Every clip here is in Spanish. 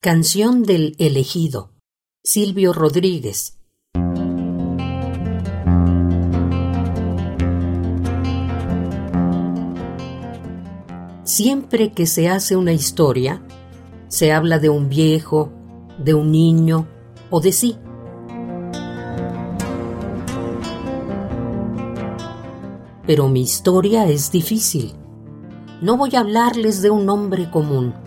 Canción del elegido. Silvio Rodríguez. Siempre que se hace una historia, se habla de un viejo, de un niño o de sí. Pero mi historia es difícil. No voy a hablarles de un hombre común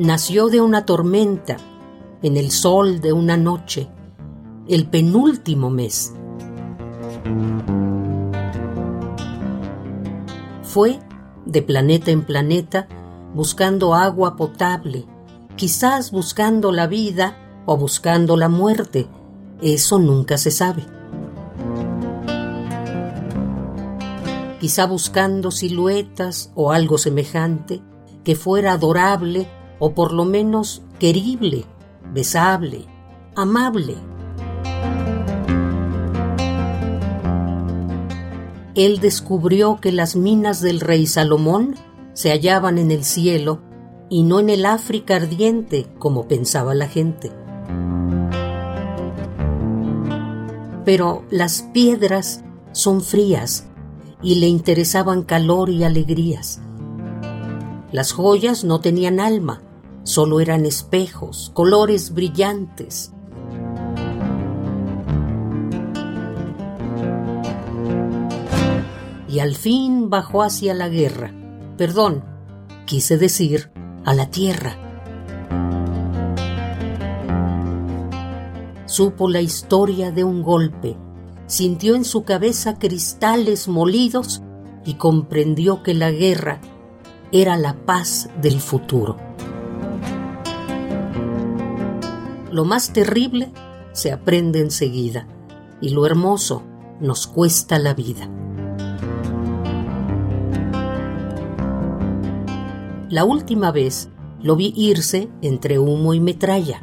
nació de una tormenta, en el sol de una noche, el penúltimo mes. Fue de planeta en planeta buscando agua potable, quizás buscando la vida o buscando la muerte, eso nunca se sabe. Quizá buscando siluetas o algo semejante que fuera adorable o por lo menos querible, besable, amable. Él descubrió que las minas del rey Salomón se hallaban en el cielo y no en el África ardiente como pensaba la gente. Pero las piedras son frías y le interesaban calor y alegrías. Las joyas no tenían alma, Solo eran espejos, colores brillantes. Y al fin bajó hacia la guerra. Perdón, quise decir a la tierra. Supo la historia de un golpe, sintió en su cabeza cristales molidos y comprendió que la guerra era la paz del futuro. Lo más terrible se aprende enseguida y lo hermoso nos cuesta la vida. La última vez lo vi irse entre humo y metralla,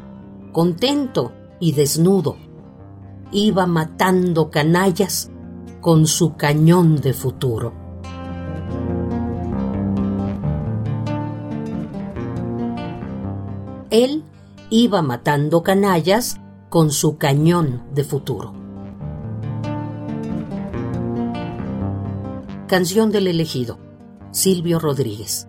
contento y desnudo. Iba matando canallas con su cañón de futuro. Él iba matando canallas con su cañón de futuro. Canción del elegido, Silvio Rodríguez.